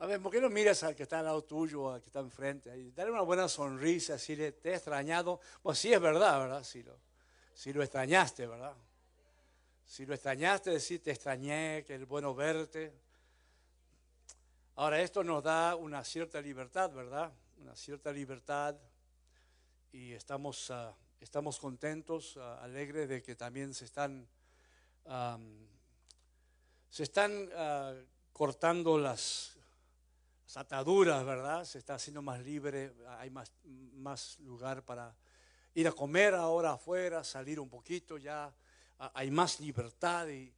A ver, ¿por qué no miras al que está al lado tuyo o al que está enfrente? Y dale una buena sonrisa, decirle, te he extrañado. Pues sí, es verdad, ¿verdad? Si lo, si lo extrañaste, ¿verdad? Si lo extrañaste, decir, te extrañé, que es bueno verte. Ahora, esto nos da una cierta libertad, ¿verdad? Una cierta libertad. Y estamos, ah, estamos contentos, ah, alegres de que también se están, se están ah, cortando las, ataduras, ¿verdad? Se está haciendo más libre, hay más, más lugar para ir a comer ahora afuera, salir un poquito, ya hay más libertad. Y,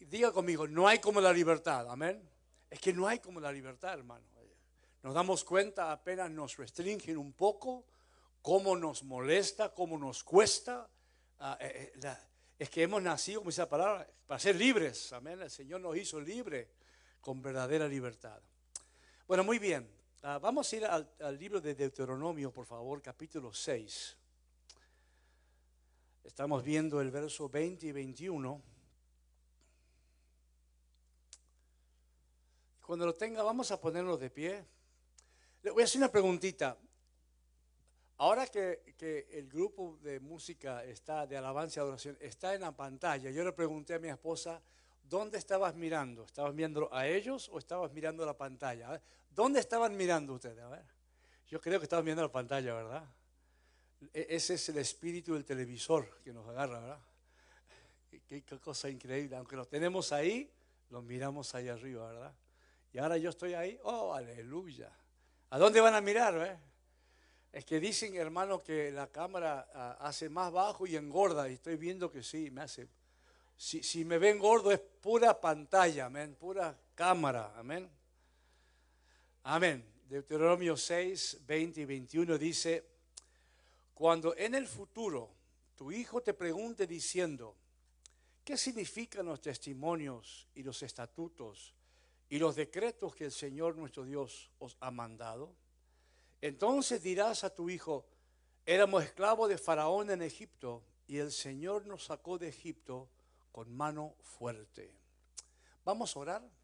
diga conmigo, no hay como la libertad, amén. Es que no hay como la libertad, hermano. Nos damos cuenta, apenas nos restringen un poco, cómo nos molesta, cómo nos cuesta. Ah, eh, eh, es que hemos nacido, como dice la palabra, para ser libres, amén. El Señor nos hizo libre con verdadera libertad. Bueno, muy bien. Ah, vamos a ir al, libro de Deuteronomio, por favor, capítulo 6. Estamos viendo el verso 20 y 21. Cuando lo tenga, vamos a ponerlo de pie. Le voy a hacer una preguntita. Ahora que, que, el grupo de música está, de alabanza y adoración, está en la pantalla, yo le pregunté a mi esposa, ¿dónde estabas mirando? ¿Estabas viendo a ellos o estabas mirando la pantalla? ¿Dónde estaban mirando ustedes? A ver. Yo creo que estaban viendo la pantalla, ¿verdad? E-, ese es el espíritu del televisor que nos agarra, ¿verdad? Qué, cosa increíble. Aunque lo tenemos ahí, lo miramos ahí arriba, ¿verdad? Y ahora yo estoy ahí, oh, aleluya. ¿A dónde van a mirar? Es que dicen, hermano, que la cámara ah, hace más bajo y engorda. Y estoy viendo que sí, me hace si, me ven gordo es pura pantalla, amén, pura cámara, amén. Amén. Deuteronomio 6, 20 y 21 dice, cuando en el futuro tu hijo te pregunte diciendo, ¿qué significan los testimonios y los estatutos y los decretos que el Señor nuestro Dios os ha mandado? Entonces dirás a tu hijo, éramos esclavos de Faraón en Egipto y el Señor nos sacó de Egipto con mano fuerte. Vamos a orar.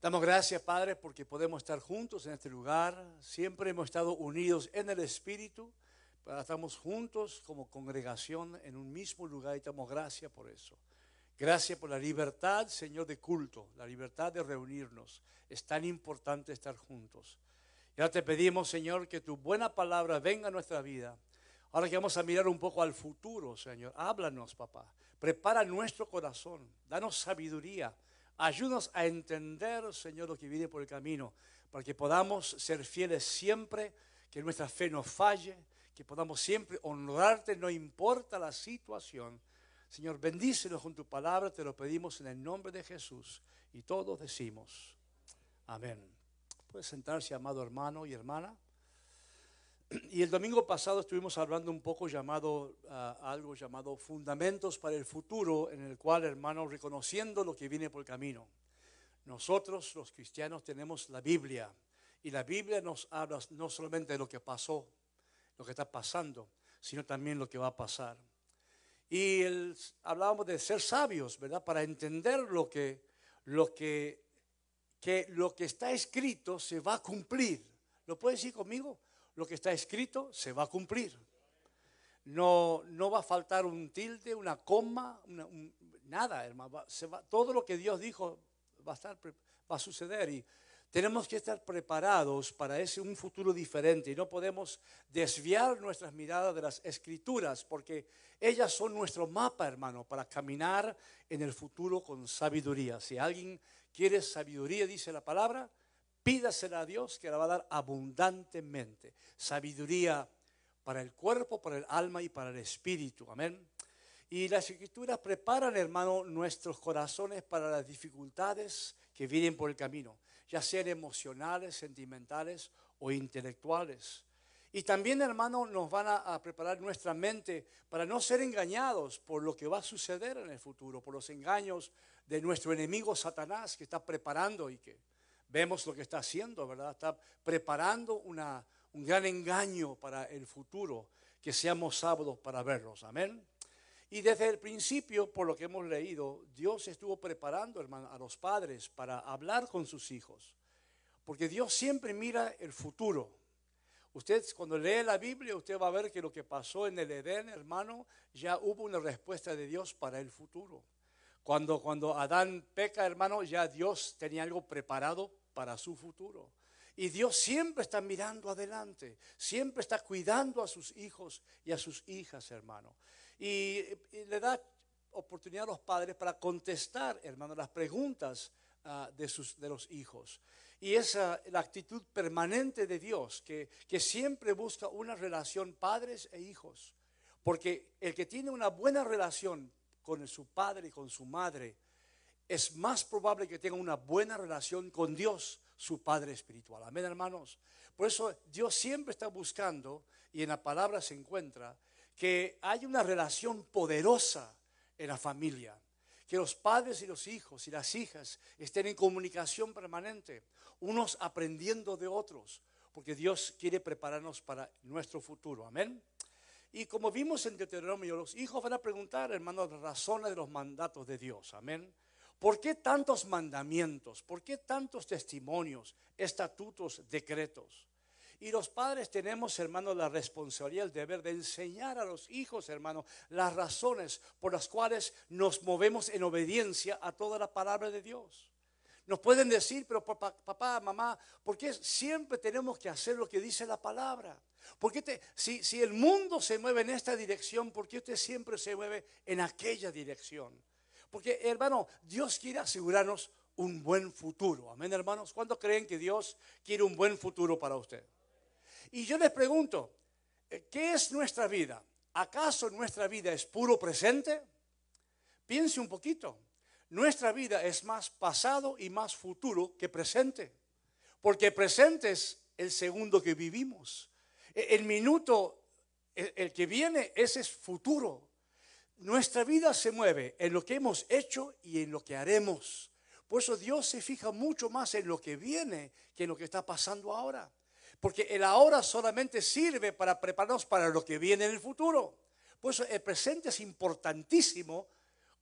Damos gracias, Padre, porque podemos estar juntos en este lugar. Siempre hemos estado unidos en el Espíritu, pero estamos juntos como congregación en un mismo lugar y damos gracias por eso. Gracias por la libertad, Señor, de culto, la libertad de reunirnos. Es tan importante estar juntos. Y ahora te pedimos, Señor, que tu buena palabra venga a nuestra vida. Ahora que vamos a mirar un poco al futuro, Señor. Háblanos, papá. Prepara nuestro corazón, danos sabiduría, ayúdanos a entender, Señor, lo que viene por el camino, para que podamos ser fieles siempre, que nuestra fe no falle, que podamos siempre honrarte, no importa la situación. Señor, bendícenos con tu palabra, te lo pedimos en el nombre de Jesús. Y todos decimos, amén. Puede sentarse, amado hermano y hermana. Y el domingo pasado estuvimos hablando un poco llamado, ah, algo llamado fundamentos para el futuro, en el cual, hermanos, reconociendo lo que viene por el camino. Nosotros, los cristianos, tenemos la Biblia. Y la Biblia nos habla no solamente de lo que pasó, lo que está pasando, sino también lo que va a pasar. Y hablábamos de ser sabios, ¿verdad? Para entender lo que, lo que, que lo que está escrito se va a cumplir. ¿Lo puede decir conmigo? Lo que está escrito se va a cumplir. No, no va a faltar un tilde, una coma, nada, hermano. todo lo que Dios dijo va a, estar, va a suceder y tenemos que estar preparados para ese un futuro diferente y no podemos desviar nuestras miradas de las escrituras porque ellas son nuestro mapa, hermano, para caminar en el futuro con sabiduría. Si alguien quiere sabiduría, dice la palabra, Pídasela a Dios que la va a dar abundantemente. Sabiduría para el cuerpo, para el alma y para el espíritu. Amén. Y las escrituras preparan, hermano, nuestros corazones para las dificultades que vienen por el camino, ya sean emocionales, sentimentales o intelectuales. Y también, hermano, nos van a, preparar nuestra mente para no ser engañados por lo que va a suceder en el futuro, por los engaños de nuestro enemigo Satanás que está preparando y que vemos lo que está haciendo, ¿verdad? Está preparando una, un gran engaño para el futuro, que seamos sábados para verlos. Amén. Y desde el principio, por lo que hemos leído, Dios estuvo preparando hermano, a los padres para hablar con sus hijos. Porque Dios siempre mira el futuro. Usted cuando lee la Biblia, usted va a ver que lo que pasó en el Edén, hermano, ya hubo una respuesta de Dios para el futuro. Cuando, cuando Adán peca, hermano, ya Dios tenía algo preparado para su futuro. Y Dios siempre está mirando adelante, siempre está cuidando a sus hijos y a sus hijas, hermano. Y, le da oportunidad a los padres para contestar, hermano, las preguntas ah, de, sus, de los hijos. Y esa la actitud permanente de Dios, que, que siempre busca una relación padres e hijos. Porque el que tiene una buena relación con su padre y con su madre, es más probable que tenga una buena relación con Dios, su Padre espiritual. Amén, hermanos. Por eso Dios siempre está buscando, y en la palabra se encuentra, que hay una relación poderosa en la familia. Que los padres y los hijos y las hijas estén en comunicación permanente, unos aprendiendo de otros, porque Dios quiere prepararnos para nuestro futuro. Amén. Y como vimos en Deuteronomio, los hijos van a preguntar, hermanos, razones de los mandatos de Dios. Amén. ¿Por qué tantos mandamientos? ¿Por qué tantos testimonios, estatutos, decretos? Y los padres tenemos, hermanos, la responsabilidad, el deber de enseñar a los hijos, hermanos, las razones por las cuales nos movemos en obediencia a toda la palabra de Dios. Nos pueden decir, pero papá, mamá, ¿por qué siempre tenemos que hacer lo que dice la palabra? ¿Por qué si, si el mundo se mueve en esta dirección, ¿por qué usted siempre se mueve en aquella dirección? Porque, hermano, Dios quiere asegurarnos un buen futuro. Amén, hermanos. ¿Cuántos creen que Dios quiere un buen futuro para usted? Y yo les pregunto, eh, ¿qué es nuestra vida? ¿Acaso nuestra vida es puro presente? Piense un poquito. Nuestra vida es más pasado y más futuro que presente. Porque presente es el segundo que vivimos. E, el minuto, el que viene, ese es futuro. Nuestra vida se mueve en lo que hemos hecho y en lo que haremos. Por eso Dios se fija mucho más en lo que viene que en lo que está pasando ahora. Porque el ahora solamente sirve para prepararnos para lo que viene en el futuro. Por eso el presente es importantísimo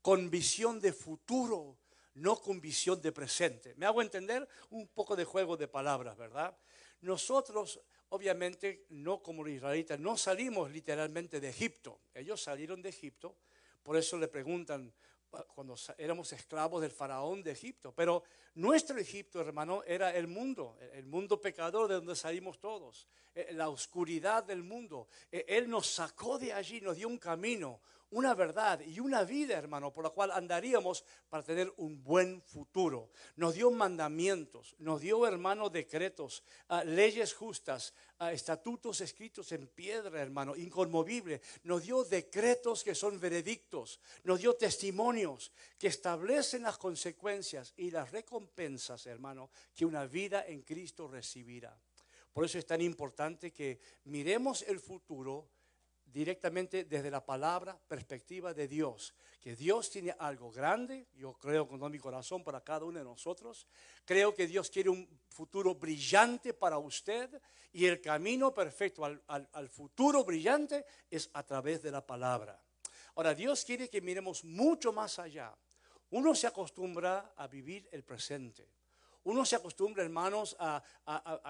con visión de futuro, no con visión de presente. ¿Me hago entender? Un poco de juego de palabras, ¿verdad? Nosotros, obviamente, no como los israelitas, no salimos literalmente de Egipto. Ellos salieron de Egipto por eso le preguntan cuando éramos esclavos del faraón de Egipto. Pero nuestro Egipto, hermano, era el mundo, el mundo pecador de donde salimos todos, eh, la oscuridad del mundo. Eh, él nos sacó de allí, nos dio un camino, una verdad y una vida, hermano, por la cual andaríamos para tener un buen futuro. Nos dio mandamientos, nos dio, hermano, decretos, ah, leyes justas, ah, estatutos escritos en piedra, hermano, inconmovible. Nos dio decretos que son veredictos, nos dio testimonios que establecen las consecuencias y las recompensas, hermano, que una vida en Cristo recibirá. Por eso es tan importante que miremos el futuro directamente desde la palabra, perspectiva de Dios. Que Dios tiene algo grande, yo creo con todo mi corazón para cada uno de nosotros. Creo que Dios quiere un futuro brillante para usted y el camino perfecto al, al futuro brillante es a través de la palabra. Ahora, Dios quiere que miremos mucho más allá. Uno se acostumbra a vivir el presente. Uno se acostumbra, hermanos, a,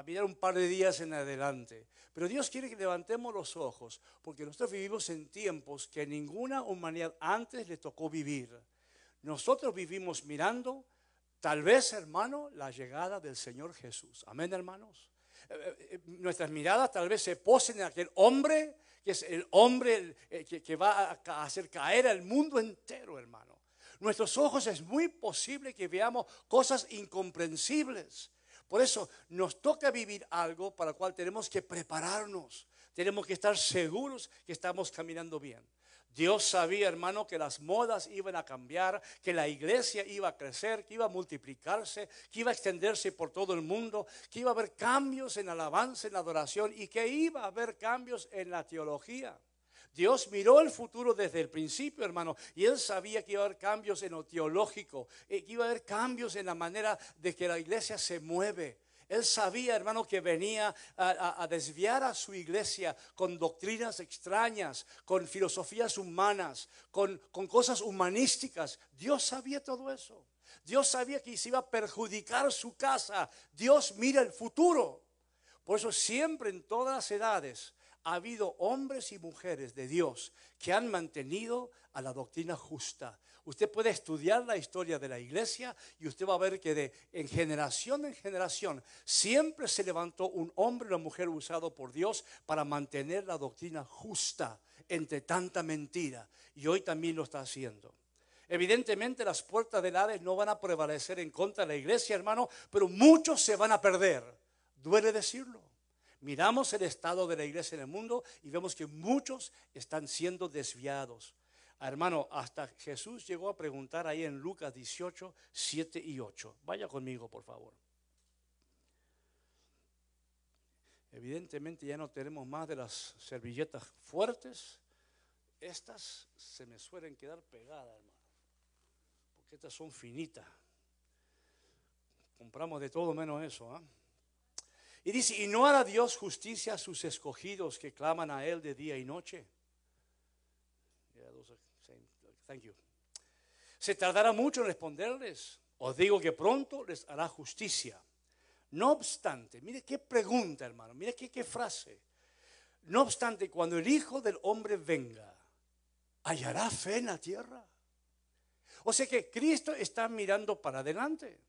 mirar un par de días en adelante. Pero Dios quiere que levantemos los ojos, porque nosotros vivimos en tiempos que ninguna humanidad antes le tocó vivir. Nosotros vivimos mirando, tal vez, hermano, la llegada del Señor Jesús. Amén, hermanos. Eh, eh, eh, nuestras miradas tal vez se posen en aquel hombre, que es el hombre que, que va a hacer caer al mundo entero, hermano. Nuestros ojos es muy posible que veamos cosas incomprensibles. Por eso nos toca vivir algo para lo cual tenemos que prepararnos. Tenemos que estar seguros que estamos caminando bien. Dios sabía, hermano, que las modas iban a cambiar, que la iglesia iba a crecer, que iba a multiplicarse, que iba a extenderse por todo el mundo, que iba a haber cambios en alabanza, en adoración y que iba a haber cambios en la teología. Dios miró el futuro desde el principio, hermano, y él sabía que iba a haber cambios en lo teológico, eh, que iba a haber cambios en la manera de que la iglesia se mueve. Él sabía, hermano, que venía a, desviar a su iglesia con doctrinas extrañas, con filosofías humanas, con, con cosas humanísticas. Dios sabía todo eso. Dios sabía que se iba a perjudicar su casa. Dios mira el futuro. Por eso siempre en todas las edades ha habido hombres y mujeres de Dios que han mantenido a la doctrina justa. Usted puede estudiar la historia de la iglesia y usted va a ver que de en generación en generación siempre se levantó un hombre o una mujer usado por Dios para mantener la doctrina justa entre tanta mentira. Y hoy también lo está haciendo. Evidentemente las puertas del Hades no van a prevalecer en contra de la iglesia, hermano, pero muchos se van a perder. Duele decirlo. Miramos el estado de la iglesia en el mundo y vemos que muchos están siendo desviados. Hermano, hasta Jesús llegó a preguntar ahí en Lucas 18, 7 y 8. Vaya conmigo, por favor. Evidentemente ya no tenemos más de las servilletas fuertes. Estas se me suelen quedar pegadas, hermano estas son finitas. Compramos de todo menos eso. ¿ah? Y dice, y no hará Dios justicia a sus escogidos que claman a Él de día y noche. Se tardará mucho en responderles. Os digo que pronto les hará justicia. No obstante, mire qué pregunta, hermano, mire qué, qué frase. No obstante, cuando el Hijo del Hombre venga, ¿hallará fe en la tierra? O sea que Cristo está mirando para adelante.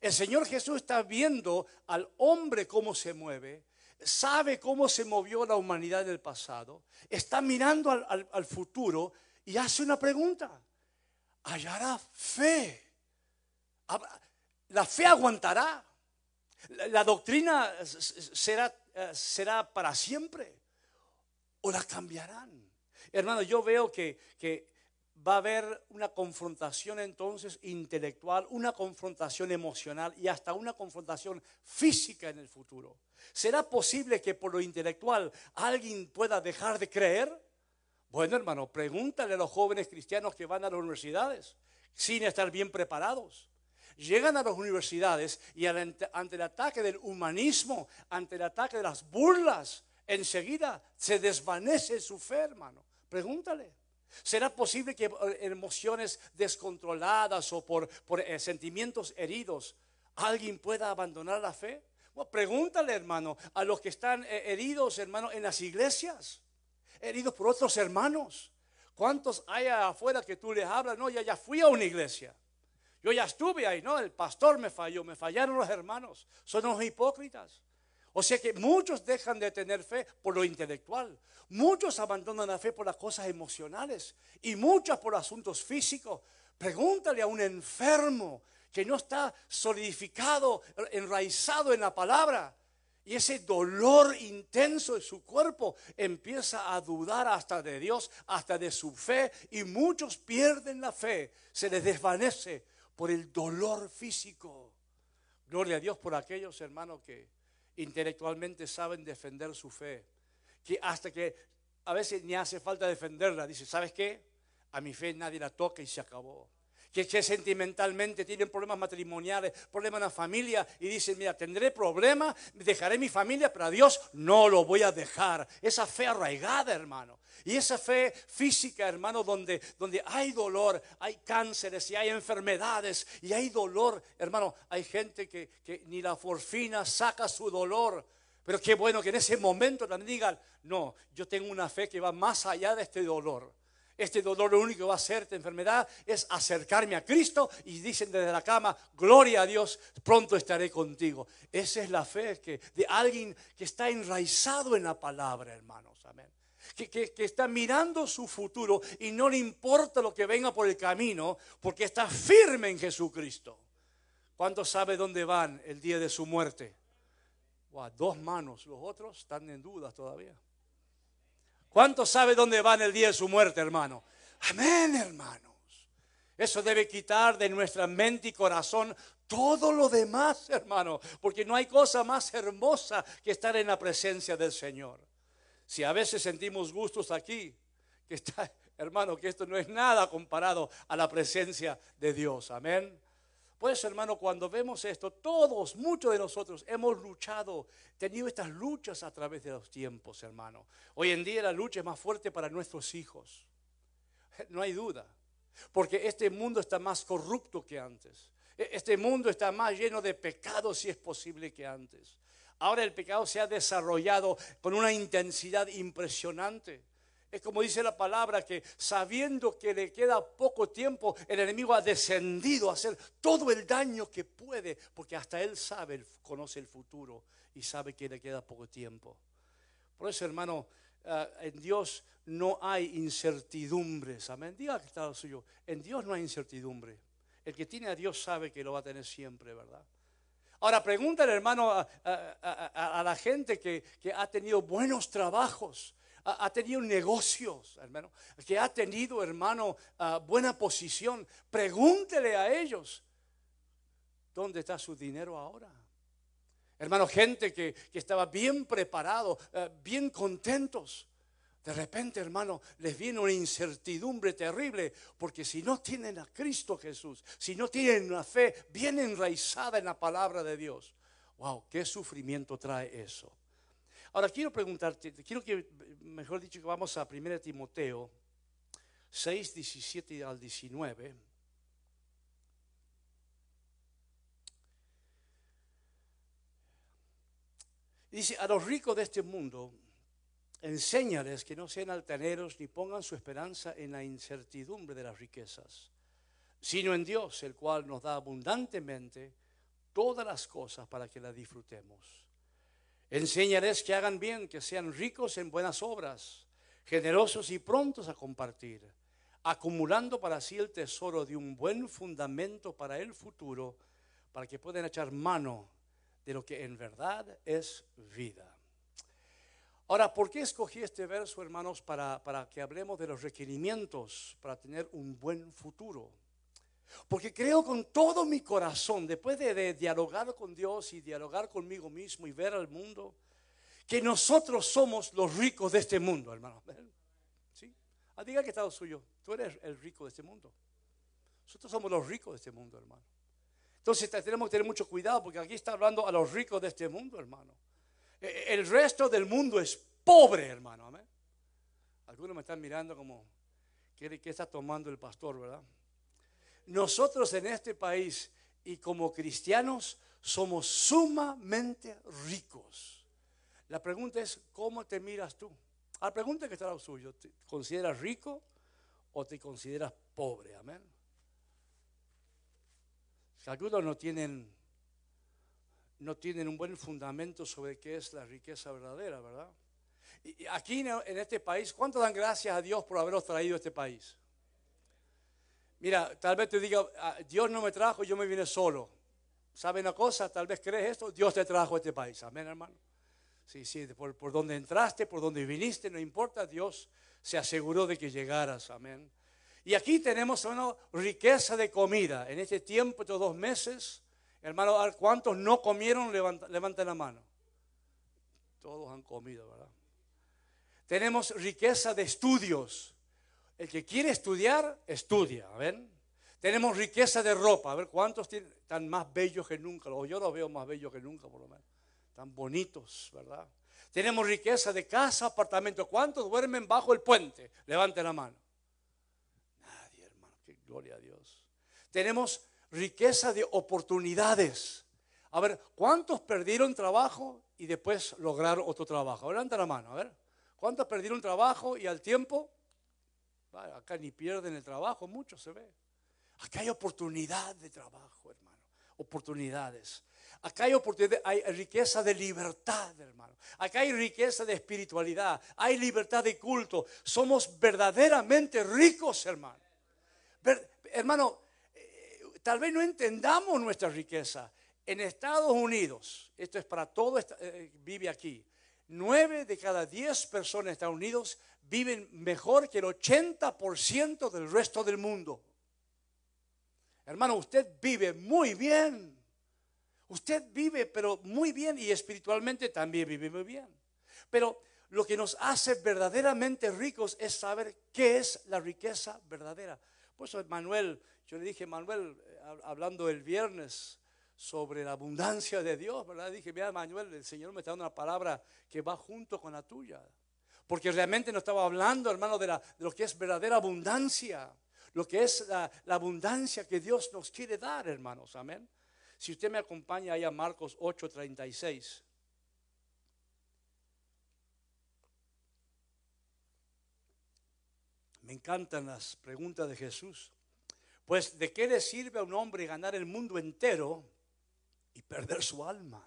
El Señor Jesús está viendo al hombre cómo se mueve, sabe cómo se movió la humanidad en el pasado, está mirando al, futuro y hace una pregunta. ¿Hallará fe? ¿La fe aguantará? ¿La, doctrina será, será para siempre? ¿O la cambiarán? Hermano, yo veo que, que va a haber una confrontación entonces intelectual, una confrontación emocional y hasta una confrontación física en el futuro. ¿Será posible que por lo intelectual alguien pueda dejar de creer? Bueno, hermano, pregúntale a los jóvenes cristianos que van a las universidades sin estar bien preparados. Llegan a las universidades y ante el ataque del humanismo, ante el ataque de las burlas, enseguida se desvanece su fe, hermano. Pregúntale. ¿Será posible que por emociones descontroladas o por, eh, sentimientos heridos alguien pueda abandonar la fe? pregúntale, hermano, a los que están eh, heridos, hermano, en las iglesias, heridos por otros hermanos. ¿Cuántos hay afuera que tú les hablas? No, ya, ya fui a una iglesia. Yo ya estuve ahí, no, el pastor me falló, me fallaron los hermanos. Son los hipócritas. O sea que muchos dejan de tener fe por lo intelectual, muchos abandonan la fe por las cosas emocionales y muchas por asuntos físicos. Pregúntale a un enfermo que no está solidificado, enraizado en la palabra. Y ese dolor intenso de su cuerpo empieza a dudar hasta de Dios, hasta de su fe. Y muchos pierden la fe, se les desvanece por el dolor físico. Gloria a Dios por aquellos hermanos que intelectualmente saben defender su fe. Que hasta que a veces ni hace falta defenderla. Dice, ¿sabes qué? A mi fe nadie la toca y se acabó que, sentimentalmente tienen problemas matrimoniales, problemas en la familia y dicen, mira, tendré problemas, dejaré mi familia, pero Dios no lo voy a dejar. Esa fe arraigada, hermano. Y esa fe física, hermano, donde, donde hay dolor, hay cánceres y hay enfermedades y hay dolor, hermano, hay gente que, que ni la forfina saca su dolor. Pero qué bueno que en ese momento también digan, no, yo tengo una fe que va más allá de este dolor. Este dolor lo único que va a hacer enfermedad es acercarme a Cristo y dicen desde la cama, gloria a Dios, pronto estaré contigo. Esa es la fe que, de alguien que está enraizado en la palabra, hermanos. Amén. Que, que, está mirando su futuro y no le importa lo que venga por el camino porque está firme en Jesucristo. ¿Cuánto sabe dónde van el día de su muerte? dos manos, los otros están en dudas todavía. ¿Cuánto sabe dónde va en el día de su muerte, hermano? Amén, hermanos. Eso debe quitar de nuestra mente y corazón todo lo demás, hermano, porque no hay cosa más hermosa que estar en la presencia del Señor. Si a veces sentimos gustos aquí, que está, hermano, que esto no es nada comparado a la presencia de Dios. Amén. Por eso, hermano, cuando vemos esto, todos, muchos de nosotros hemos luchado, tenido estas luchas a través de los tiempos, hermano. Hoy en día la lucha es más fuerte para nuestros hijos. No hay duda. Porque este mundo está más corrupto que antes. E, este mundo está más lleno de pecados, si es posible, que antes. Ahora el pecado se ha desarrollado con una intensidad impresionante. Es como dice la palabra que sabiendo que le queda poco tiempo, el enemigo ha descendido a hacer todo el daño que puede, porque hasta él sabe, conoce el futuro y sabe que le queda poco tiempo. Por eso, hermano, ah, en Dios no hay incertidumbres. Amén. Diga que está lo suyo. En Dios no hay incertidumbre. El que tiene a Dios sabe que lo va a tener siempre, ¿verdad? Ahora pregúntale, hermano, a, la gente que, ha tenido buenos trabajos, ha, tenido negocios, hermano, que ha tenido, hermano, buena posición. Pregúntele a ellos, ¿dónde está su dinero ahora? Hermano, gente que, estaba bien preparado, eh, bien contentos. De repente, hermano, les viene una incertidumbre terrible, porque si no tienen a Cristo Jesús, si no tienen una fe bien enraizada en la palabra de Dios, wow, qué sufrimiento trae eso. Ahora quiero preguntarte, quiero que, mejor dicho, que vamos a 1 Timoteo 6, 17 al 19. Dice, a los ricos de este mundo, Enséñales que no sean altaneros ni pongan su esperanza en la incertidumbre de las riquezas, sino en Dios, el cual nos da abundantemente todas las cosas para que las disfrutemos. Enséñales que hagan bien, que sean ricos en buenas obras, generosos y prontos a compartir, acumulando para sí el tesoro de un buen fundamento para el futuro, para que puedan echar mano de lo que en verdad es vida. Ahora, ¿por qué escogí este verso, hermanos, para, que hablemos de los requerimientos para tener un buen futuro? Porque creo con todo mi corazón, después de, dialogar con Dios y dialogar conmigo mismo y ver al mundo, que nosotros somos los ricos de este mundo, hermano. ¿Sí? Ah, diga que estado suyo, tú eres el rico de este mundo. Nosotros somos los ricos de este mundo, hermano. Entonces tenemos que tener mucho cuidado porque aquí está hablando a los ricos de este mundo, hermano. Eh, el resto del mundo es pobre, hermano. Amén. Algunos me están mirando como, ¿qué, qué está tomando el pastor, verdad? Nosotros en este país y como cristianos somos sumamente ricos. La pregunta es, ¿cómo te miras tú? La pregunta que está lo suyo, ¿te consideras rico o te consideras pobre? Amén. Algunos no tienen no tienen un buen fundamento sobre qué es la riqueza verdadera, ¿verdad? Y aquí en este país, ¿cuánto dan gracias a Dios por haberlos traído a este país? Mira, tal vez te diga, ah, Dios no me trajo, yo me vine solo. ¿Sabe una cosa? Tal vez crees esto, Dios te trajo a este país. Amén, hermano. Sí, sí, por, por donde entraste, por donde viniste, no importa, Dios se aseguró de que llegaras. Amén. Y aquí tenemos una riqueza de comida. En este tiempo, estos dos meses, Hermano, ¿cuántos no comieron? levanten la mano. Todos han comido, ¿verdad? Tenemos riqueza de estudios. El que quiere estudiar, estudia, ¿ven? Tenemos riqueza de ropa. A ver, ¿cuántos están más bellos que nunca? yo los veo más bellos que nunca, por lo menos. Tan bonitos, ¿verdad? Tenemos riqueza de casa, apartamento. ¿Cuántos duermen bajo el puente? Levanten la mano. Nadie, hermano. Qué gloria a Dios. Tenemos riqueza de oportunidades. A ver, ¿cuántos perdieron trabajo y después lograron otro trabajo? Levanta la mano, a ver. ¿Cuántos perdieron trabajo y al tiempo? Acá ni pierden el trabajo, mucho se ve. Acá hay oportunidad de trabajo, hermano. Oportunidades. Acá hay oportunidad, hay riqueza de libertad, hermano. Acá hay riqueza de espiritualidad. Hay libertad de culto. Somos verdaderamente ricos, hermano. hermano, Tal vez no entendamos nuestra riqueza. En Estados Unidos, esto es para todo, eh, vive aquí, nueve de cada diez personas en Estados Unidos viven mejor que el 80% del resto del mundo. Hermano, usted vive muy bien. Usted vive, pero muy bien y espiritualmente también vive muy bien. Pero lo que nos hace verdaderamente ricos es saber qué es la riqueza verdadera. Por eso Manuel, yo le dije, Manuel, eh, hablando el viernes sobre la abundancia de Dios, ¿verdad? Dije, mira, Manuel, el Señor me está dando una palabra que va junto con la tuya. Porque realmente no estaba hablando, hermano, de, lo que es verdadera abundancia. Lo que es la, abundancia que Dios nos quiere dar, hermanos. Amén. Si usted me acompaña ahí a Marcos 8:36. Me encantan las preguntas de Jesús. Pues, ¿de qué le sirve a un hombre ganar el mundo entero y perder su alma?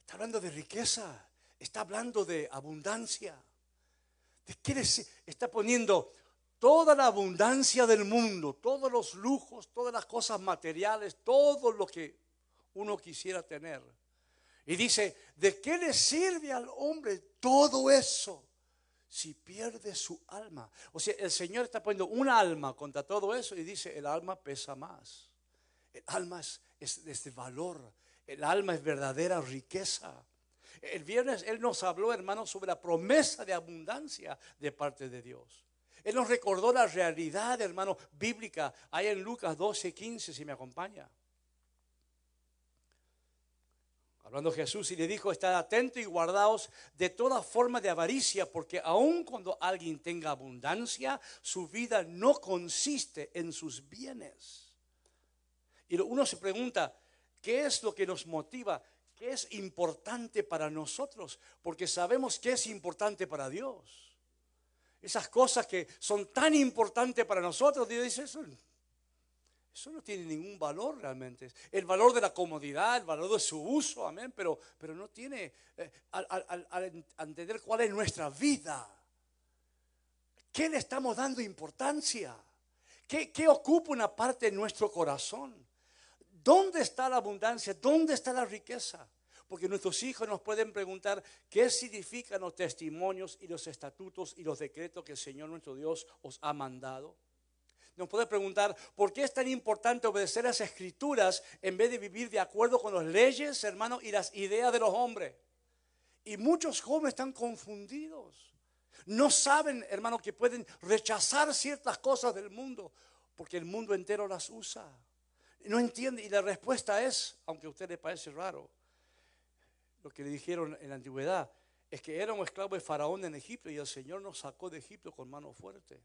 Está hablando de riqueza, está hablando de abundancia. ¿De qué está poniendo toda la abundancia del mundo, todos los lujos, todas las cosas materiales, todo lo que uno quisiera tener? Y dice, ¿de qué le sirve al hombre todo eso? si pierde su alma. O sea, el Señor está poniendo un alma contra todo eso y dice, el alma pesa más. El alma es, es, de valor. El alma es verdadera riqueza. El viernes Él nos habló, hermanos, sobre la promesa de abundancia de parte de Dios. Él nos recordó la realidad, hermano, bíblica, ahí en Lucas 12, 15, si me acompaña. hablando Jesús, y le dijo, estad atento y guardaos de toda forma de avaricia, porque aun cuando alguien tenga abundancia, su vida no consiste en sus bienes. Y uno se pregunta, ¿qué es lo que nos motiva? ¿Qué es importante para nosotros? Porque sabemos que es importante para Dios. Esas cosas que son tan importantes para nosotros, Dios dice, eso eso no tiene ningún valor realmente. El valor de la comodidad, el valor de su uso, amén, pero, pero no tiene, eh, al, entender cuál es nuestra vida, ¿qué le estamos dando importancia? ¿Qué, ¿Qué ocupa una parte de nuestro corazón? ¿Dónde está la abundancia? ¿Dónde está la riqueza? Porque nuestros hijos nos pueden preguntar qué significan los testimonios y los estatutos y los decretos que el Señor nuestro Dios os ha mandado nos puede preguntar, ¿por qué es tan importante obedecer las escrituras en vez de vivir de acuerdo con las leyes, hermano, y las ideas de los hombres? Y muchos jóvenes están confundidos. No saben, hermano, que pueden rechazar ciertas cosas del mundo porque el mundo entero las usa. No entiende. Y la respuesta es, aunque a usted le parece raro, lo que le dijeron en la antigüedad, es que era un esclavo de Faraón en Egipto y el Señor nos sacó de Egipto con mano fuerte.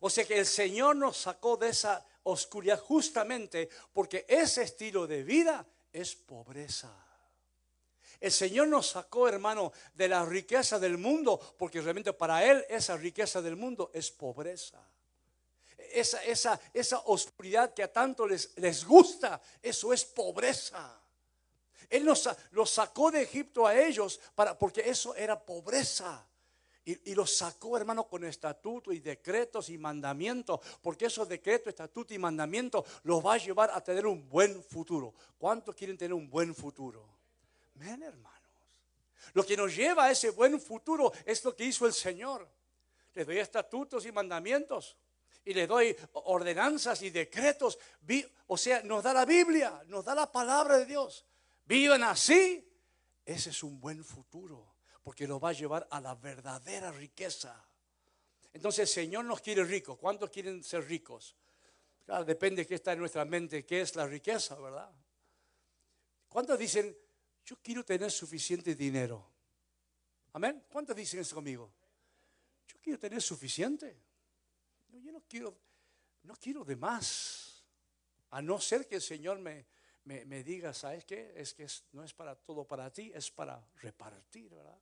O sea que el Señor nos sacó de esa oscuridad justamente porque ese estilo de vida es pobreza. El Señor nos sacó, hermano, de la riqueza del mundo porque realmente para Él esa riqueza del mundo es pobreza. Esa, esa, esa oscuridad que a tanto les, les gusta, eso es pobreza. Él los sacó de Egipto a ellos para, porque eso era pobreza. Y, los sacó, hermano, con estatutos y decretos y mandamientos, porque esos decretos, estatutos y mandamientos los va a llevar a tener un buen futuro. ¿Cuántos quieren tener un buen futuro? Ven, hermanos. Lo que nos lleva a ese buen futuro es lo que hizo el Señor. Le doy estatutos y mandamientos y le doy ordenanzas y decretos. O sea, nos da la Biblia, nos da la palabra de Dios. Vivan así. Ese es un buen futuro porque lo va a llevar a la verdadera riqueza. Entonces el Señor nos quiere ricos. ¿Cuántos quieren ser ricos? Claro, depende de qué está en nuestra mente, qué es la riqueza, ¿verdad? ¿Cuántos dicen, yo quiero tener suficiente dinero? Amén. ¿Cuántos dicen eso conmigo? Yo quiero tener suficiente. Yo no quiero, no quiero de más. A no ser que el Señor me, me, diga, ¿sabes qué? Es que no es para todo para ti, es para repartir, ¿verdad?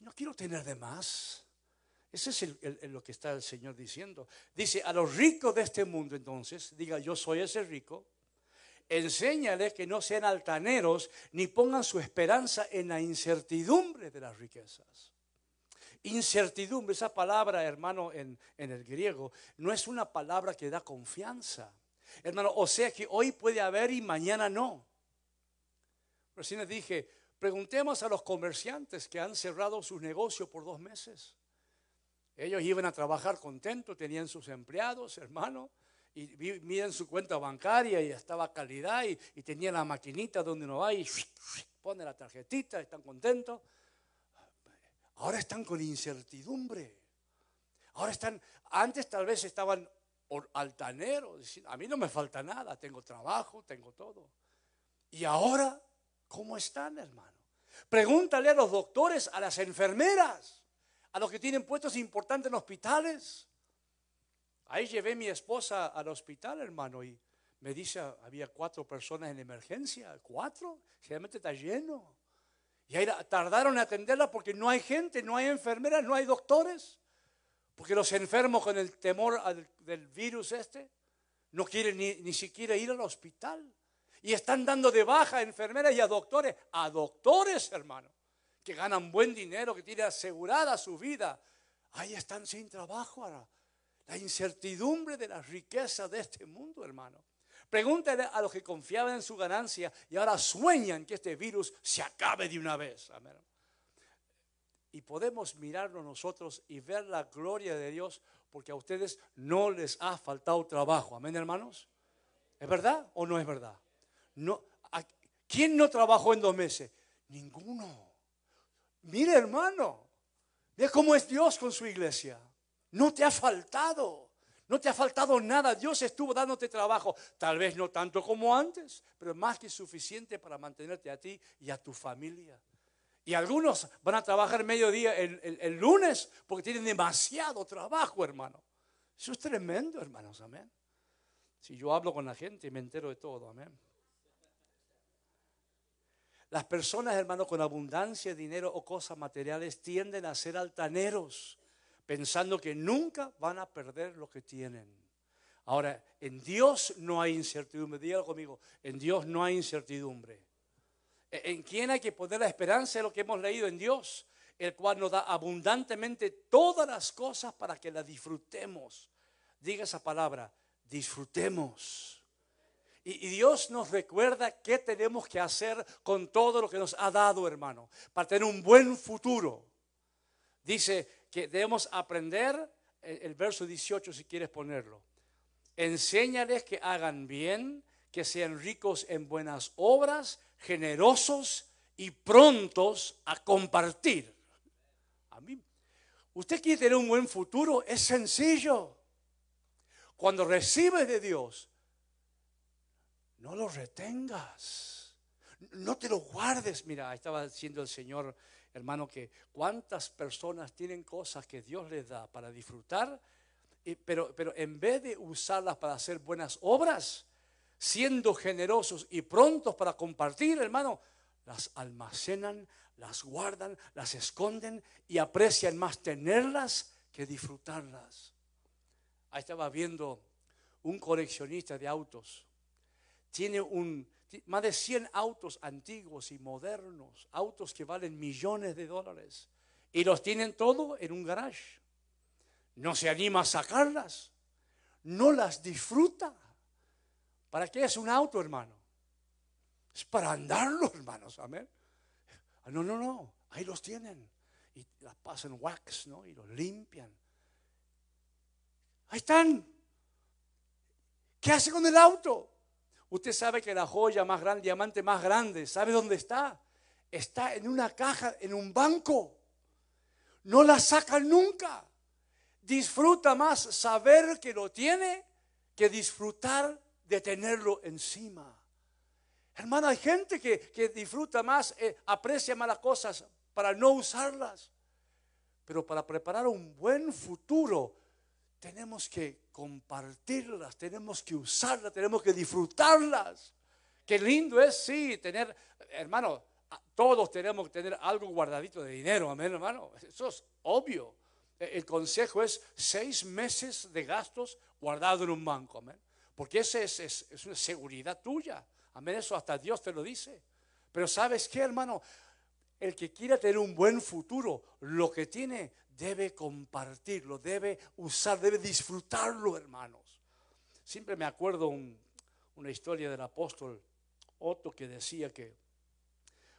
no quiero tener de más. Ese es lo que está el Señor diciendo. Dice, a los ricos de este mundo entonces, diga, yo soy ese rico, enséñales que no sean altaneros ni pongan su esperanza en la incertidumbre de las riquezas. Incertidumbre, esa palabra, hermano, en, en el griego, no es una palabra que da confianza. Hermano, o sea que hoy puede haber y mañana no. Recién les dije, Preguntemos a los comerciantes que han cerrado sus negocios por dos meses. Ellos iban a trabajar contentos, tenían sus empleados, hermano, y miren su cuenta bancaria y estaba calidad y, y tenía la maquinita donde uno va y pone la tarjetita, están contentos. Ahora están con incertidumbre. Ahora están, antes tal vez estaban altaneros, a mí no me falta nada, tengo trabajo, tengo todo. Y ahora, ¿cómo están, hermano? Pregúntale a los doctores, a las enfermeras, a los que tienen puestos importantes en hospitales. Ahí llevé mi esposa al hospital, hermano, y me dice, había cuatro personas en emergencia, cuatro, generalmente está lleno. Y ahí tardaron en atenderla porque no hay gente, no hay enfermeras, no hay doctores. Porque los enfermos con el temor del virus este no quieren ni, ni siquiera ir al hospital. Y están dando de baja a enfermeras y a doctores, a doctores, hermano, que ganan buen dinero, que tienen asegurada su vida. Ahí están sin trabajo ahora. La incertidumbre de la riqueza de este mundo, hermano. Pregúntale a los que confiaban en su ganancia y ahora sueñan que este virus se acabe de una vez. Amén. Y podemos mirarlo nosotros y ver la gloria de Dios porque a ustedes no les ha faltado trabajo. Amén, hermanos. ¿Es verdad o no es verdad? No, ¿Quién no trabajó en dos meses? Ninguno. Mire, hermano, ve cómo es Dios con su iglesia. No te ha faltado. No te ha faltado nada. Dios estuvo dándote trabajo. Tal vez no tanto como antes, pero más que suficiente para mantenerte a ti y a tu familia. Y algunos van a trabajar mediodía el, el lunes porque tienen demasiado trabajo, hermano. Eso es tremendo, hermanos. Amén. Si yo hablo con la gente, me entero de todo. Amén. Las personas, hermano, con abundancia de dinero o cosas materiales tienden a ser altaneros, pensando que nunca van a perder lo que tienen. Ahora, en Dios no hay incertidumbre. Dígalo conmigo, en Dios no hay incertidumbre. E, ¿En quién hay que poner la esperanza de lo que hemos leído en Dios? El cual nos da abundantemente todas las cosas para que las disfrutemos. Diga esa palabra, disfrutemos. Y, Dios nos recuerda qué tenemos que hacer con todo lo que nos ha dado, hermano, para tener un buen futuro. Dice que debemos aprender, el, verso 18 si quieres ponerlo, enséñales que hagan bien, que sean ricos en buenas obras, generosos y prontos a compartir. A mí, usted quiere tener un buen futuro, es sencillo. Cuando recibes de Dios, no lo retengas. No te lo guardes. Mira, estaba diciendo el Señor, hermano, que cuántas personas tienen cosas que Dios les da para disfrutar, pero, pero en vez de usarlas para hacer buenas obras, siendo generosos y prontos para compartir, hermano, las almacenan, las guardan, las esconden y aprecian más tenerlas que disfrutarlas. Ahí estaba viendo un coleccionista de autos tiene un, más de 100 autos antiguos y modernos, autos que valen millones de dólares, y los tienen todo en un garage. No se anima a sacarlas, no las disfruta. ¿Para qué es un auto, hermano? Es para andarlo, hermanos, amén. Ah, no, no, no, ahí los tienen. Y las pasan wax, ¿no? Y los limpian. Ahí están. ¿Qué hace con el auto? Usted sabe que la joya más grande, diamante más grande, ¿sabe dónde está? Está en una caja, en un banco. No la saca nunca. Disfruta más saber que lo tiene que disfrutar de tenerlo encima. Hermano, hay gente que, disfruta más, eh, aprecia más las cosas para no usarlas. Pero para preparar un buen futuro, tenemos que compartirlas, tenemos que usarlas, tenemos que disfrutarlas. Qué lindo es, sí, tener, hermano, todos tenemos que tener algo guardadito de dinero, amén, hermano. Eso es obvio. E, el consejo es seis meses de gastos guardado en un banco, amén. Porque esa es, es una seguridad tuya. Amén, eso hasta Dios te lo dice. Pero sabes qué, hermano, el que quiera tener un buen futuro, lo que tiene debe compartirlo, debe usar, debe disfrutarlo, hermanos. Siempre me acuerdo una historia del apóstol Otto que decía que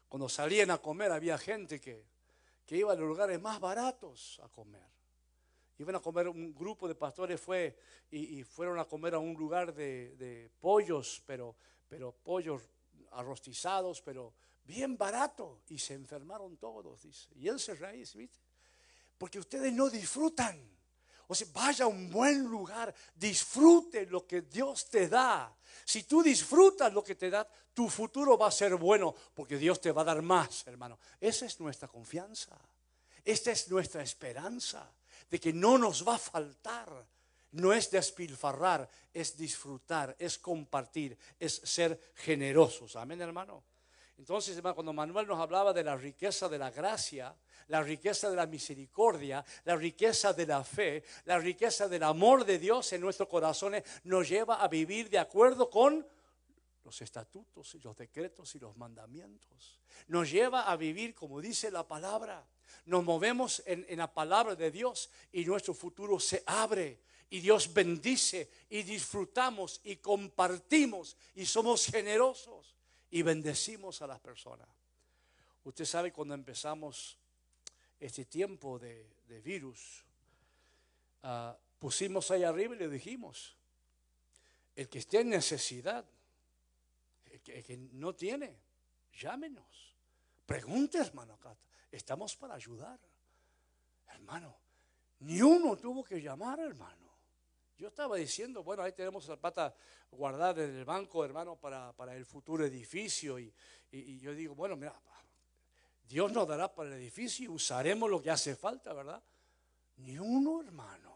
cuando salían a comer había gente que, que iba a los lugares más baratos a comer. Iban a comer, un grupo de pastores fue y, fueron a comer a un lugar de, pollos, pero, pero pollos arrostizados, pero bien barato. Y se enfermaron todos, dice. Y él se reía, ¿viste? Porque ustedes no disfrutan. O sea, vaya a un buen lugar, disfrute lo que Dios te da. Si tú disfrutas lo que te da, tu futuro va a ser bueno porque Dios te va a dar más, hermano. Esa es nuestra confianza. Esta es nuestra esperanza de que no nos va a faltar. No es despilfarrar, es disfrutar, es compartir, es ser generosos. Amén, hermano. Entonces, cuando Manuel nos hablaba de la riqueza de la gracia, la riqueza de la misericordia, la riqueza de la fe, la riqueza del amor de Dios en nuestros corazones, nos lleva a vivir de acuerdo con los estatutos y los decretos y los mandamientos. Nos lleva a vivir como dice la palabra. Nos movemos en, en la palabra de Dios y nuestro futuro se abre y Dios bendice y disfrutamos y compartimos y somos generosos y bendecimos a las personas. Usted sabe cuando empezamos este tiempo de, virus, ah, pusimos ahí arriba y le dijimos, el que esté en necesidad, el que, no tiene, llámenos. Pregunte, hermano Cata, estamos para ayudar. Hermano, ni uno tuvo que llamar, hermano. Yo estaba diciendo, bueno, ahí tenemos la pata guardada en el banco, hermano, para, el futuro edificio. Y, yo digo, bueno, mira, Dios nos dará para el edificio y usaremos lo que hace falta, ¿verdad? Ni uno, hermano.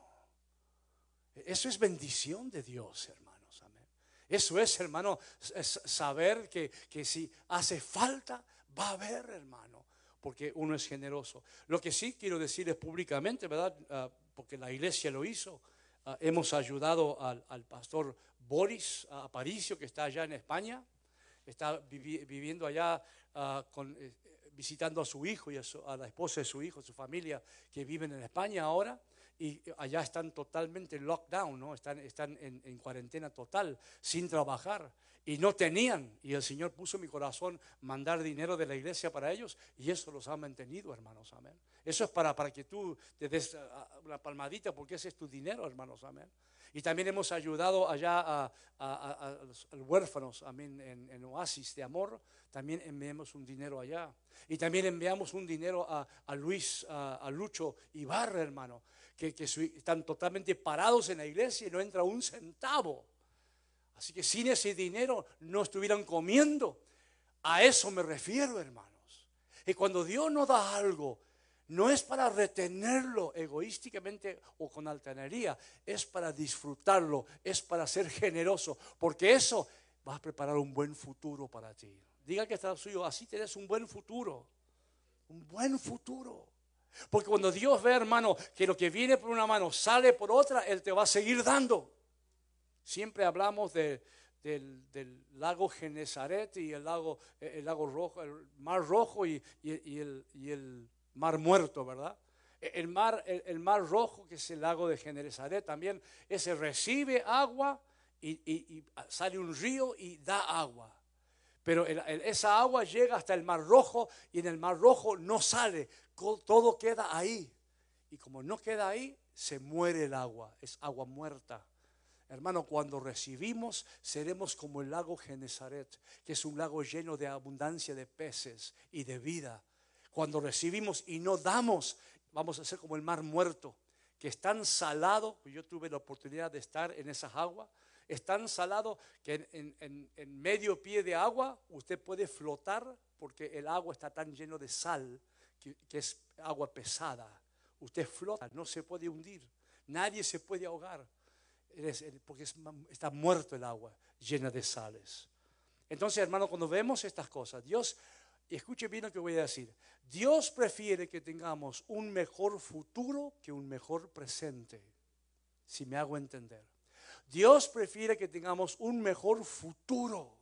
Eso es bendición de Dios, hermanos. Amén. Eso es, hermano, saber que, si hace falta, va a haber, hermano, porque uno es generoso. Lo que sí quiero decirles públicamente, ¿verdad? Ah, porque la iglesia lo hizo Ah, hemos ayudado al, pastor Boris Aparicio, que está allá en España. Está viviendo allá eh, visitando a su hijo y a, la esposa de su hijo, su familia, que viven en España ahora y allá están totalmente en lockdown, ¿no? están, están en, en, cuarentena total, sin trabajar y no tenían. Y el Señor puso en mi corazón mandar dinero de la iglesia para ellos y eso los ha mantenido, hermanos. Amén. Eso es para, para que tú te des ah, ah, una palmadita porque ese es tu dinero, hermanos. Amén. Y también hemos ayudado allá a, a, los huérfanos, amén, en, Oasis de Amor. También enviamos un dinero allá. Y también enviamos un dinero a, Luis, a, Lucho Ibarra, hermano, que, están totalmente parados en la iglesia y no entra un centavo. Así que sin ese dinero no estuvieran comiendo. A eso me refiero, hermanos. Y cuando Dios nos da algo, no es para retenerlo egoísticamente o con altanería, es para disfrutarlo, es para ser generoso, porque eso va a preparar un buen futuro para ti. Diga que está suyo, así tienes un buen futuro, un buen futuro. Porque cuando Dios ve, hermano, que lo que viene por una mano sale por otra, Él te va a seguir dando. Siempre hablamos del, lago Genezaret y el lago, el lago rojo, el mar rojo y, el, mar muerto, ¿verdad? El mar, el, mar rojo, que es el lago de Genezaret, también ese recibe agua y, sale un río y da agua. Pero esa agua llega hasta el mar rojo y en el mar rojo no sale, todo queda ahí. Y como no queda ahí, se muere el agua, es agua muerta. Hermano, cuando recibimos, seremos como el lago Genezaret, que es un lago lleno de abundancia de peces y de vida. Cuando recibimos y no damos, vamos a ser como el mar muerto, que es tan salado, yo tuve la oportunidad de estar en esas aguas, es tan salado que en, medio pie de agua usted puede flotar porque el agua está tan lleno de sal que, que es agua pesada. Usted flota, no se puede hundir, nadie se puede ahogar porque está muerto el agua llena de sales. Entonces, hermano, cuando vemos estas cosas, Dios, escuche bien lo que voy a decir, Dios prefiere que tengamos un mejor futuro que un mejor presente, si me hago entender. Dios prefiere que tengamos un mejor futuro,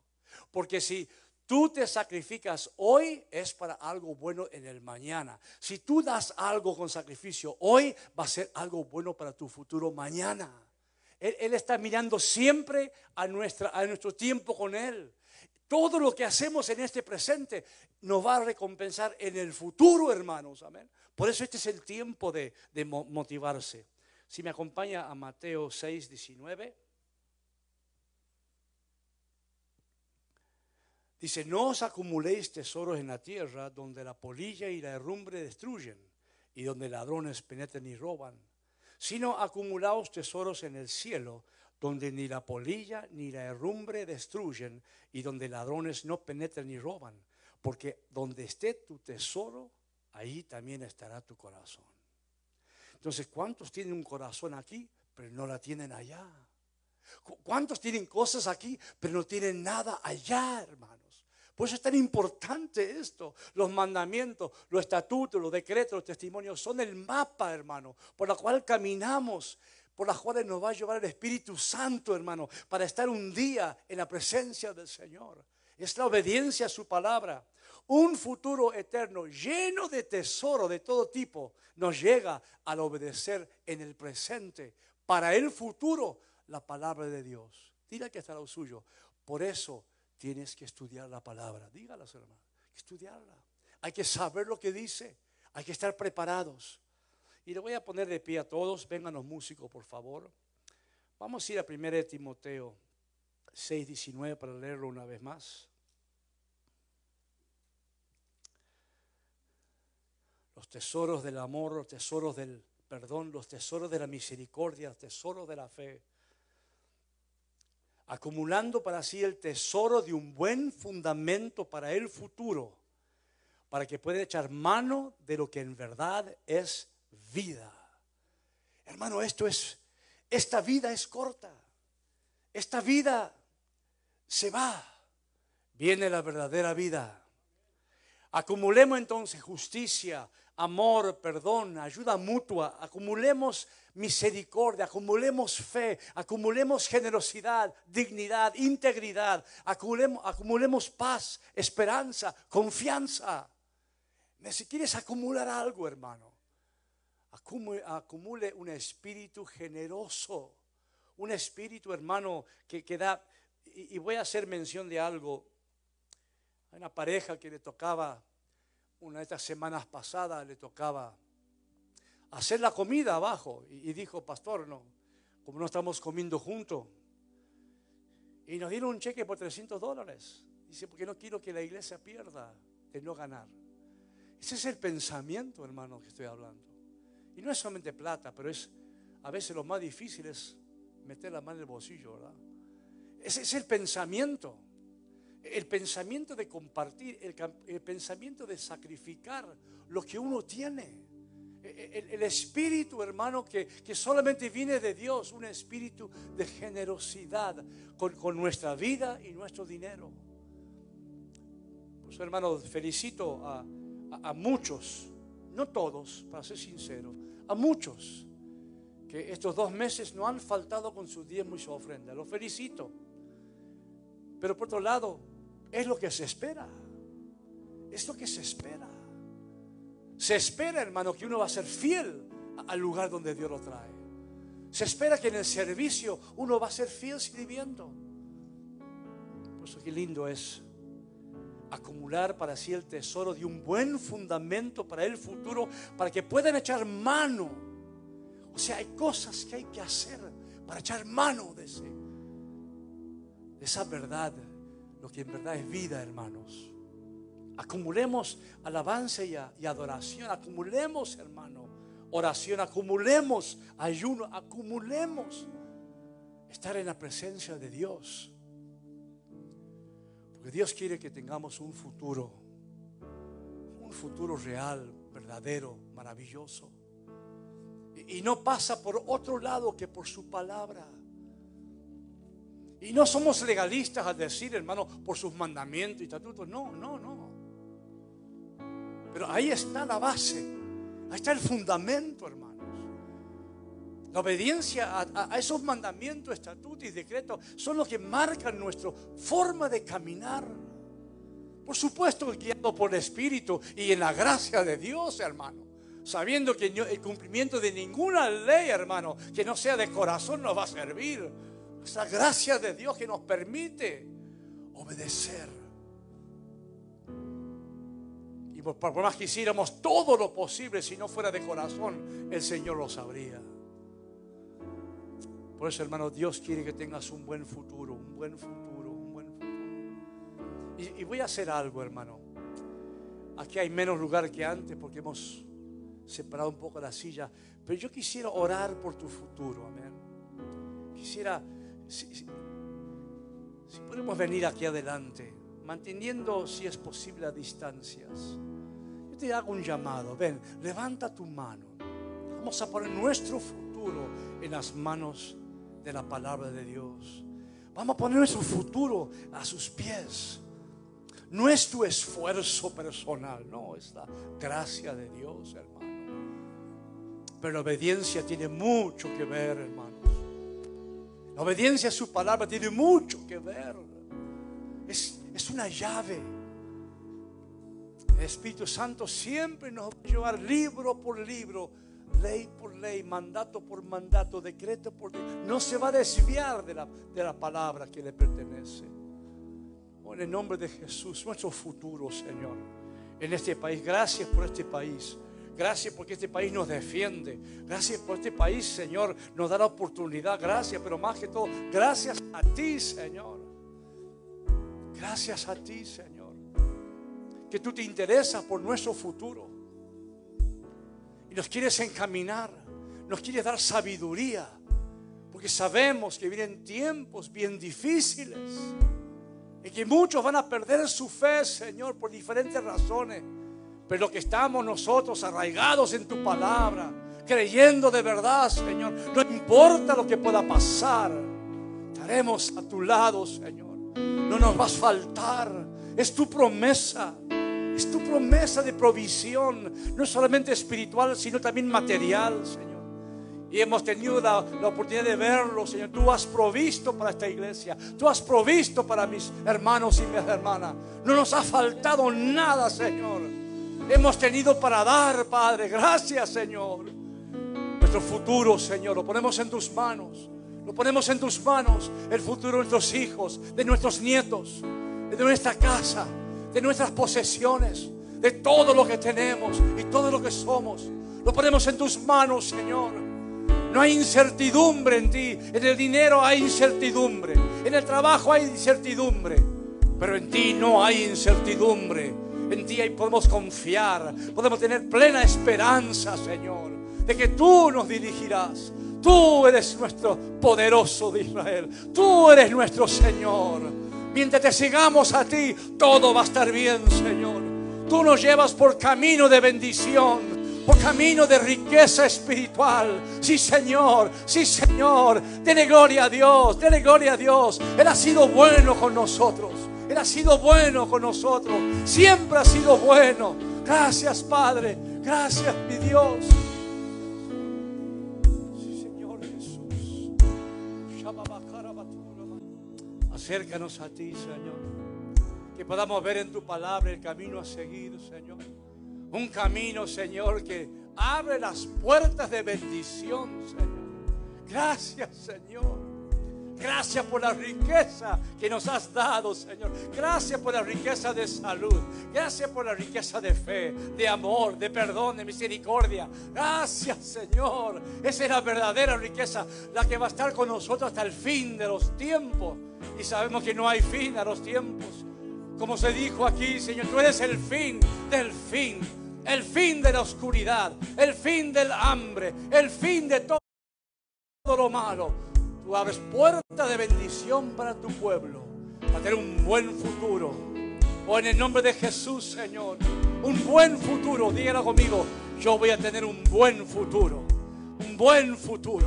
porque si tú te sacrificas hoy es para algo bueno en el mañana. Si tú das algo con sacrificio hoy, va a ser algo bueno para tu futuro mañana. Él, está mirando siempre a, nuestra, a nuestro tiempo con Él. Todo lo que hacemos en este presente nos va a recompensar en el futuro, hermanos. Amén. Por eso este es el tiempo de, motivarse. Si me acompaña a Mateo 6, 19. Dice, no os acumuléis tesoros en la tierra donde la polilla y la herrumbre destruyen y donde ladrones penetran y roban sino acumulaos tesoros en el cielo, donde ni la polilla ni la herrumbre destruyen y donde ladrones no penetran ni roban, porque donde esté tu tesoro, ahí también estará tu corazón. Entonces, ¿cuántos tienen un corazón aquí, pero no la tienen allá? ¿Cuántos tienen cosas aquí, pero no tienen nada allá, hermanos? Por eso es tan importante esto. Los mandamientos, los estatutos, los decretos, los testimonios son el mapa, hermano, por la cual caminamos, por las cuales nos va a llevar el Espíritu Santo, hermano, para estar un día en la presencia del Señor. Es la obediencia a su palabra. Un futuro eterno lleno de tesoro de todo tipo nos llega al obedecer en el presente. Para el futuro, la palabra de Dios. Dile que está lo suyo. Por eso tienes que estudiar la palabra. Dígalas, hermano. Estudiarla. Hay que saber lo que dice. Hay que estar preparados. Y le voy a poner de pie a todos. Vengan los músicos, por favor. Vamos a ir a 1 Timoteo 6:19 para leerlo una vez más. Los tesoros del amor, los tesoros del perdón, los tesoros de la misericordia, los tesoros de la fe acumulando para sí el tesoro de un buen fundamento para el futuro, para que pueda echar mano de lo que en verdad es vida. Hermano, esto es, esta vida es corta, esta vida se va, viene la verdadera vida. Acumulemos entonces justicia, amor, perdón, ayuda mutua, acumulemos misericordia, acumulemos fe, acumulemos generosidad, dignidad, integridad, acumulemos, paz, esperanza, confianza. Si quieres acumular algo, hermano, acumule, un espíritu generoso, un espíritu, hermano, que, que da, y, y voy a hacer mención de algo. Hay una pareja que le tocaba, una de estas semanas pasadas, le tocaba hacer la comida abajo. Y, dijo, pastor, no, como no estamos comiendo juntos. Y nos dieron un cheque por 300 dólares. Dice, porque no quiero que la iglesia pierda de no ganar. Ese es el pensamiento, hermano, que estoy hablando. Y no es solamente plata, pero es a veces lo más difícil es meter la mano en el bolsillo, ¿verdad? Ese es el pensamiento. El pensamiento de compartir, el, pensamiento de sacrificar lo que uno tiene el, espíritu, hermano, que, solamente viene de Dios, un espíritu de generosidad con, nuestra vida y nuestro dinero. Por eso, hermano, felicito a, a muchos, no todos, para ser sincero, a muchos que estos dos meses no han faltado con su diezmo y su ofrenda. Los felicito. Pero por otro lado, es lo que se espera. Es lo que se espera. Se espera, hermano, que uno va a ser fiel al lugar donde Dios lo trae. Se espera que en el servicio uno va a ser fiel sirviendo. Por eso qué lindo es acumular para sí el tesoro de un buen fundamento para el futuro, para que puedan echar mano. O sea, hay cosas que hay que hacer para echar mano de, ese, de esa verdad, lo que en verdad es vida, hermanos. Acumulemos alabanza y, adoración. Acumulemos, hermano, oración. Acumulemos ayuno. Acumulemos estar en la presencia de Dios. Porque Dios quiere que tengamos un futuro. Un futuro real, verdadero, maravilloso. Y, y no pasa por otro lado que por su palabra. Y no somos legalistas al decir, hermano, por sus mandamientos y estatutos. No, no, no. Pero ahí está la base, ahí está el fundamento, hermanos. La obediencia a, esos mandamientos, estatutos y decretos son los que marcan nuestra forma de caminar. Por supuesto, guiado por el Espíritu y en la gracia de Dios, hermano. Sabiendo que el cumplimiento de ninguna ley, hermano, que no sea de corazón, nos va a servir. Es la gracia de Dios que nos permite obedecer por, más que hiciéramos todo lo posible, si no fuera de corazón, el Señor lo sabría. Por eso, hermano, Dios quiere que tengas un buen futuro, un buen futuro, un buen futuro. Y, y voy a hacer algo, hermano. Aquí hay menos lugar que antes porque hemos separado un poco la silla, pero yo quisiera orar por tu futuro, amén. Quisiera, si, podemos venir aquí adelante, manteniendo, si es posible, a distancias. Yo te hago un llamado, ven, levanta tu mano. Vamos a poner nuestro futuro en las manos de la palabra de Dios. Vamos a poner nuestro futuro a sus pies. No es tu esfuerzo personal, no, es la gracia de Dios, hermano. Pero la obediencia tiene mucho que ver, hermanos. La obediencia a su palabra tiene mucho que ver. Es, es una llave. El Espíritu Santo siempre nos va a llevar libro por libro, ley por ley, mandato por mandato, decreto por decreto. No se va a desviar de la, de la palabra que le pertenece en el nombre de Jesús, nuestro futuro, Señor, en este país. Gracias por este país. Gracias porque este país nos defiende. Gracias por este país, Señor, nos da la oportunidad. Gracias, pero más que todo, gracias a ti, Señor. Gracias a ti, Señor. Que tú te interesas por nuestro futuro. Y nos quieres encaminar. Nos quieres dar sabiduría. Porque sabemos que vienen tiempos bien difíciles. Y que muchos van a perder su fe, Señor, por diferentes razones. Pero que estamos nosotros arraigados en tu palabra, creyendo de verdad, Señor, no importa lo que pueda pasar, estaremos a tu lado, Señor. No nos vas a faltar. Es tu promesa. Es tu promesa de provisión, no solamente espiritual, sino también material, Señor y hemos tenido la, oportunidad de verlo, Señor. Tú has provisto para esta iglesia, tú has provisto para mis hermanos y mis hermanas. No nos ha faltado nada, Señor. Hemos tenido para dar, Padre. Gracias, Señor. Nuestro futuro, Señor, lo ponemos en tus manos. Lo ponemos en tus manos. El futuro de nuestros hijos, de nuestros nietos, de nuestra casa, de nuestras posesiones, de todo lo que tenemos y todo lo que somos. Lo ponemos en tus manos, Señor. No hay incertidumbre en ti. En el dinero hay incertidumbre. En el trabajo hay incertidumbre. Pero en ti no hay incertidumbre. En ti podemos confiar. Podemos tener plena esperanza, Señor, de que tú nos dirigirás. Tú eres nuestro poderoso de Israel. Tú eres nuestro Señor. Mientras te sigamos a ti, todo va a estar bien, Señor. Tú nos llevas por camino de bendición por camino de riqueza espiritual. Sí, Señor, sí, Señor. Dele gloria a Dios, dele gloria a Dios. Él ha sido bueno con nosotros. Él ha sido bueno con nosotros. Siempre ha sido bueno. Gracias, Padre. Gracias, mi Dios. Señor Jesús. Acércanos a ti, Señor. Que podamos ver en tu palabra el camino a seguir, Señor un camino, Señor, que abre las puertas de bendición, Señor. Gracias, Señor. Gracias por la riqueza que nos has dado, Señor. Gracias por la riqueza de salud. Gracias por la riqueza de fe, de amor, de perdón, de misericordia. Gracias, Señor. Esa es la verdadera riqueza, la que va a estar con nosotros hasta el fin de los tiempos. Y sabemos que no hay fin a los tiempos. Como se dijo aquí, Señor, tú eres el fin del fin el fin de la oscuridad, el fin del hambre, el fin de todo lo malo. Tú abres puerta de bendición para tu pueblo, para tener un buen futuro. O oh, en el nombre de Jesús, Señor, un buen futuro. Dígalo conmigo, yo voy a tener un buen futuro. Un buen futuro.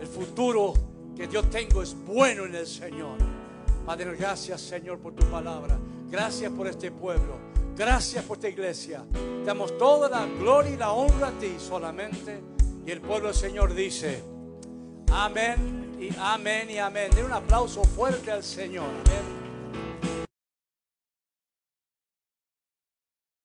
El futuro que yo tengo es bueno en el Señor. Padre, gracias, Señor, por tu palabra. Gracias por este pueblo. Gracias por esta iglesia. Damos toda la gloria y la honra a ti solamente. Y el pueblo del Señor dice, amén y amén y amén. Den un aplauso fuerte al Señor. Amén.